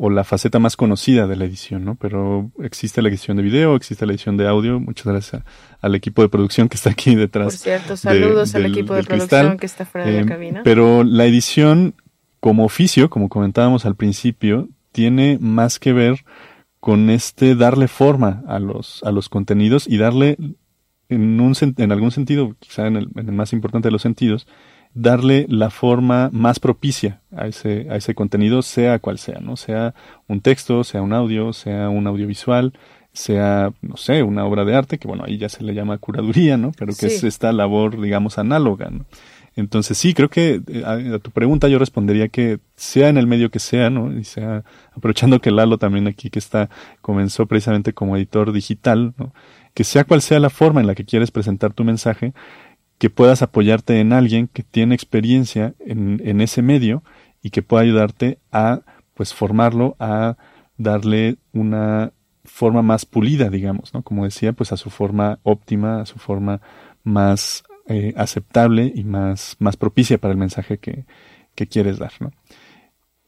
o la faceta más conocida de la edición, ¿no? Pero existe la edición de video, existe la edición de audio. Muchas gracias al equipo de producción que está aquí detrás. Por cierto, saludos al equipo de producción que está fuera de la eh, cabina. Pero la edición como oficio, como comentábamos al principio, tiene más que ver con este darle forma a los, a los contenidos y darle en, un, en algún sentido, quizá en el, en el más importante de los sentidos, darle la forma más propicia a ese, a ese contenido, sea cual sea, ¿no? Sea un texto, sea un audio, sea un audiovisual, sea, no sé, una obra de arte, que bueno, ahí ya se le llama curaduría, ¿no? Pero que es esta labor, digamos, análoga, ¿no? Entonces sí, creo que eh, a, tu pregunta yo respondería que sea en el medio que sea, ¿no? Y sea, aprovechando que Lalo también aquí que está, comenzó precisamente como editor digital, ¿no? Que sea cual sea la forma en la que quieres presentar tu mensaje, que puedas apoyarte en alguien que tiene experiencia en, ese medio y que pueda ayudarte a pues formarlo, a darle una forma más pulida, digamos, ¿no? Como decía, pues a su forma óptima, a su forma más eh, aceptable y más, más propicia para el mensaje que, que quieres dar, ¿no?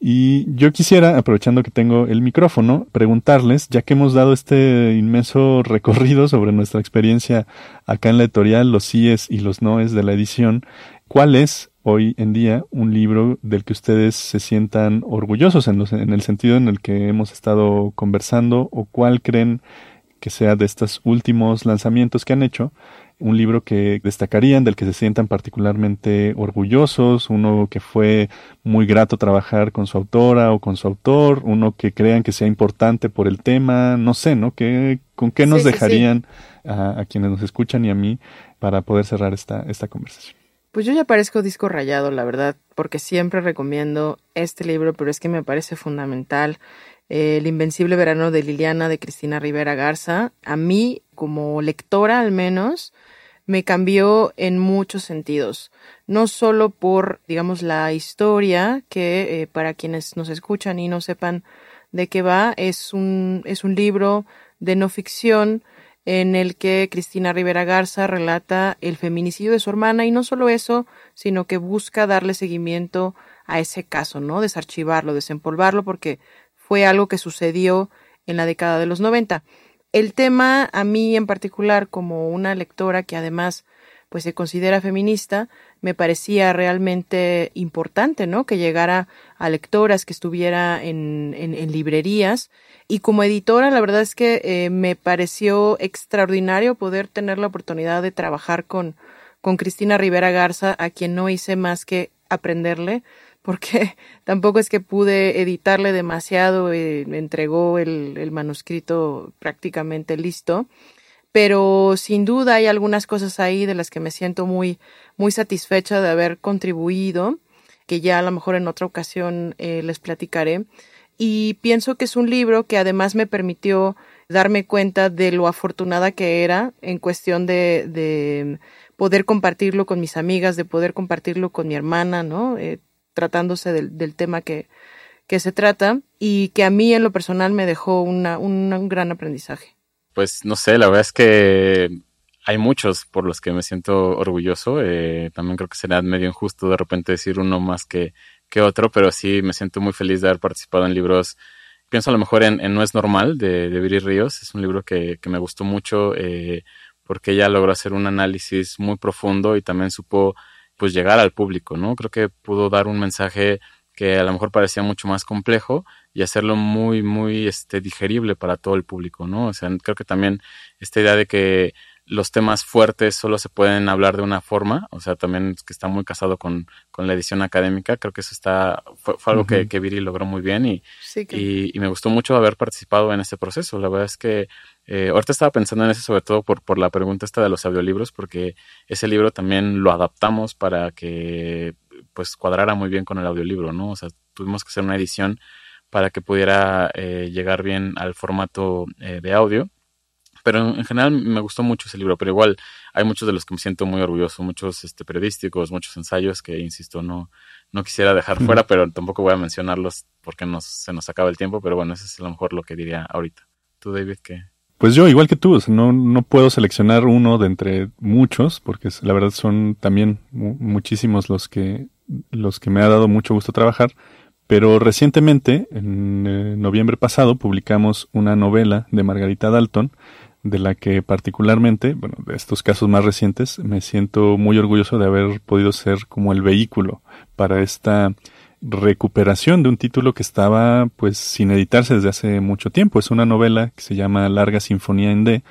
Y yo quisiera, aprovechando que tengo el micrófono, preguntarles, ya que hemos dado este inmenso recorrido sobre nuestra experiencia acá en la editorial, los síes y los noes de la edición, ¿cuál es hoy en día un libro del que ustedes se sientan orgullosos en, en el sentido en el que hemos estado conversando o cuál creen que sea de estos últimos lanzamientos que han hecho un libro que destacarían, del que se sientan particularmente orgullosos, uno que fue muy grato trabajar con su autora o con su autor, uno que crean que sea importante por el tema, no sé, ¿no? ¿Qué, ¿Con qué nos dejarían A, quienes nos escuchan y a mí para poder cerrar esta, esta conversación? Pues yo ya parezco disco rayado, la verdad, porque siempre recomiendo este libro, pero es que me parece fundamental. El Invencible Verano de Liliana de Cristina Rivera Garza. A mí, como lectora al menos, me cambió en muchos sentidos. No solo por, digamos, la historia, que eh, para quienes nos escuchan y no sepan de qué va, es un, es un libro de no ficción en el que Cristina Rivera Garza relata el feminicidio de su hermana y no solo eso, sino que busca darle seguimiento a ese caso, ¿no? Desarchivarlo, desempolvarlo, porque fue algo que sucedió en la década de los 90. El tema a mí en particular como una lectora que además pues se considera feminista, me parecía realmente importante, ¿no? Que llegara a lectoras, que estuviera en, en, librerías. Y como editora, la verdad es que eh, me pareció extraordinario poder tener la oportunidad de trabajar con, con Cristina Rivera Garza, a quien no hice más que aprenderle porque tampoco es que pude editarle demasiado, eh, me entregó el, el, manuscrito prácticamente listo, pero sin duda hay algunas cosas ahí de las que me siento muy, muy satisfecha de haber contribuido, que ya a lo mejor en otra ocasión eh, les platicaré. Y pienso que es un libro que además me permitió darme cuenta de lo afortunada que era en cuestión de, de poder compartirlo con mis amigas, de poder compartirlo con mi hermana, ¿no? Eh, tratándose del, del tema que, que se trata y que a mí en lo personal me dejó una, un gran aprendizaje. Pues no sé, la verdad es que hay muchos por los que me siento orgulloso. Eh, también creo que será medio injusto de repente decir uno más que, que otro, pero sí me siento muy feliz de haber participado en libros. Pienso a lo mejor en, No es normal de, de Viri Ríos. Es un libro que, que me gustó mucho eh, porque ella logró hacer un análisis muy profundo y también supo pues llegar al público, ¿no? Creo que pudo dar un mensaje que a lo mejor parecía mucho más complejo y hacerlo muy, muy este, digerible para todo el público, ¿no? O sea, creo que también esta idea de que los temas fuertes solo se pueden hablar de una forma, o sea, también que está muy casado con, con la edición académica, creo que eso está, fue, algo que, que, Viri logró muy bien y, y, me gustó mucho haber participado en este proceso. La verdad es que eh, ahorita estaba pensando en eso sobre todo por, por la pregunta esta de los audiolibros, porque ese libro también lo adaptamos para que pues cuadrara muy bien con el audiolibro, ¿no? O sea, tuvimos que hacer una edición para que pudiera eh, llegar bien al formato eh, de audio pero en general me gustó mucho ese libro, pero igual hay muchos de los que me siento muy orgulloso, muchos este, periodísticos, muchos ensayos que, insisto, no, no quisiera dejar fuera, pero tampoco voy a mencionarlos porque nos, se nos acaba el tiempo, pero bueno, eso es a lo mejor lo que diría ahorita. ¿Tú, David, qué? Pues yo, igual que tú, no, no puedo seleccionar uno de entre muchos, porque la verdad son también muchísimos los que, los que me ha dado mucho gusto trabajar. Pero recientemente, en eh, noviembre pasado, publicamos una novela de Margarita Dalton de la que particularmente, bueno, de estos casos más recientes, me siento muy orgulloso de haber podido ser como el vehículo para esta recuperación de un título que estaba pues sin editarse desde hace mucho tiempo. Es una novela que se llama Larga Sinfonía en D,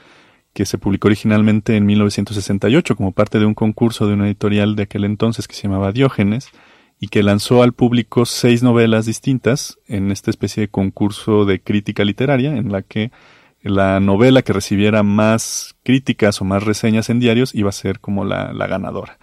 que se publicó originalmente en 1968 como parte de un concurso de una editorial de aquel entonces que se llamaba Diógenes y que lanzó al público seis novelas distintas en esta especie de concurso de crítica literaria en la que la novela que recibiera más críticas o más reseñas en diarios iba a ser como la, ganadora.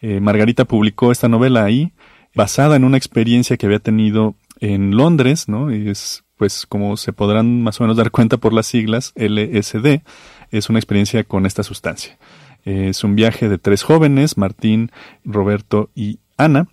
Eh, Margarita publicó esta novela ahí, basada en una experiencia que había tenido en Londres, ¿no? Y es, pues, como se podrán más o menos dar cuenta por las siglas, LSD, es una experiencia con esta sustancia. Es un viaje de tres jóvenes, Martín, Roberto y Ana,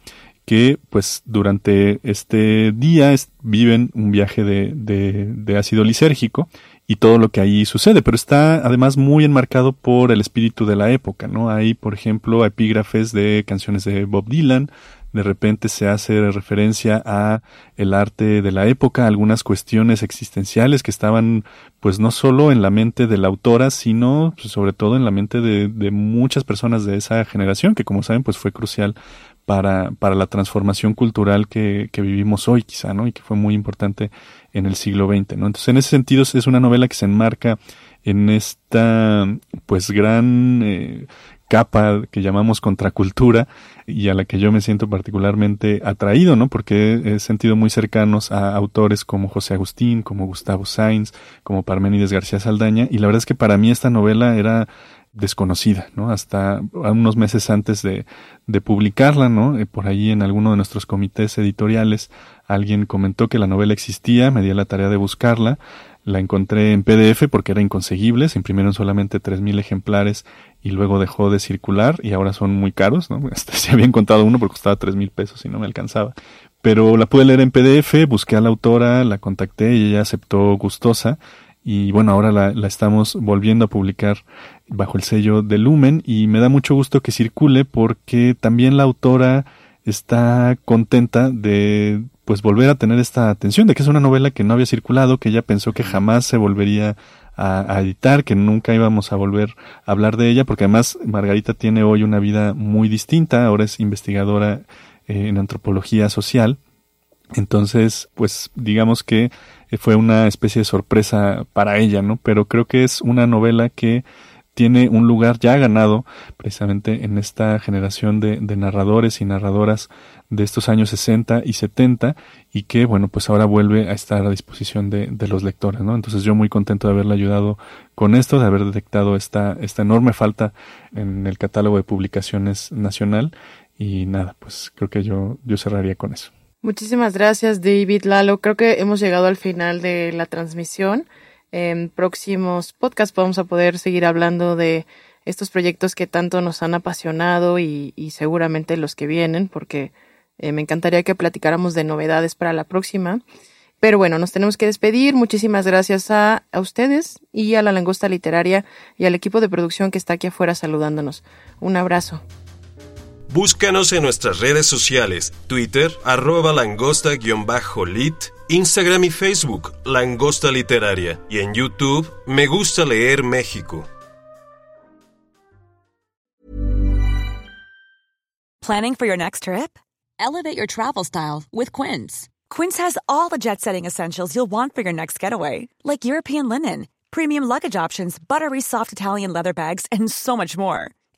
que pues durante este día viven un viaje de, de, ácido lisérgico y todo lo que ahí sucede, pero está además muy enmarcado por el espíritu de la época, ¿no? Hay, por ejemplo, epígrafes de canciones de Bob Dylan, de repente se hace referencia a el arte de la época, algunas cuestiones existenciales que estaban pues no solo en la mente de la autora, sino pues, sobre todo en la mente de, muchas personas de esa generación, que como saben pues fue crucial para, para la transformación cultural que, que vivimos hoy quizá, ¿no? Y que fue muy importante en el siglo XX, ¿no? Entonces en ese sentido es una novela que se enmarca en esta pues gran eh, capa que llamamos contracultura y a la que yo me siento particularmente atraído, ¿no? Porque he sentido muy cercanos a autores como José Agustín, como Gustavo Sainz, como Parménides García Saldaña y la verdad es que para mí esta novela era desconocida, ¿no? Hasta unos meses antes de, de publicarla, ¿no? Eh, por ahí en alguno de nuestros comités editoriales alguien comentó que la novela existía, me di la tarea de buscarla, la encontré en PDF porque era inconseguible, se imprimieron solamente 3.000 ejemplares y luego dejó de circular y ahora son muy caros, ¿no? Este, se había encontrado uno porque costaba 3.000 pesos y no me alcanzaba. Pero la pude leer en PDF, busqué a la autora, la contacté y ella aceptó gustosa y bueno, ahora la, la, estamos volviendo a publicar bajo el sello de Lumen y me da mucho gusto que circule porque también la autora está contenta de pues volver a tener esta atención de que es una novela que no había circulado, que ella pensó que jamás se volvería a, editar, que nunca íbamos a volver a hablar de ella, porque además Margarita tiene hoy una vida muy distinta, ahora es investigadora eh, en antropología social. Entonces, pues digamos que fue una especie de sorpresa para ella, ¿no? Pero creo que es una novela que tiene un lugar ya ganado precisamente en esta generación de, narradores y narradoras de estos años 60 y 70 y que bueno pues ahora vuelve a estar a disposición de, los lectores no entonces yo muy contento de haberle ayudado con esto de haber detectado esta esta enorme falta en el catálogo de publicaciones nacional y nada pues creo que yo yo cerraría con eso. Muchísimas gracias David Lalo. Creo que hemos llegado al final de la transmisión en próximos podcasts vamos a poder seguir hablando de estos proyectos que tanto nos han apasionado y, seguramente los que vienen, porque eh, me encantaría que platicáramos de novedades para la próxima. Pero bueno, nos tenemos que despedir. Muchísimas gracias a, a, ustedes y a la Langosta Literaria y al equipo de producción que está aquí afuera saludándonos. Un abrazo. Búscanos en nuestras redes sociales, Twitter, arroba langosta-lit, Instagram y Facebook, Langosta Literaria, y en YouTube, Me Gusta Leer México. Planning for your next trip? Elevate your travel style with Quince. Quince has all the jet-setting essentials you'll want for your next getaway, like European linen, premium luggage options, buttery soft Italian leather bags, and so much more.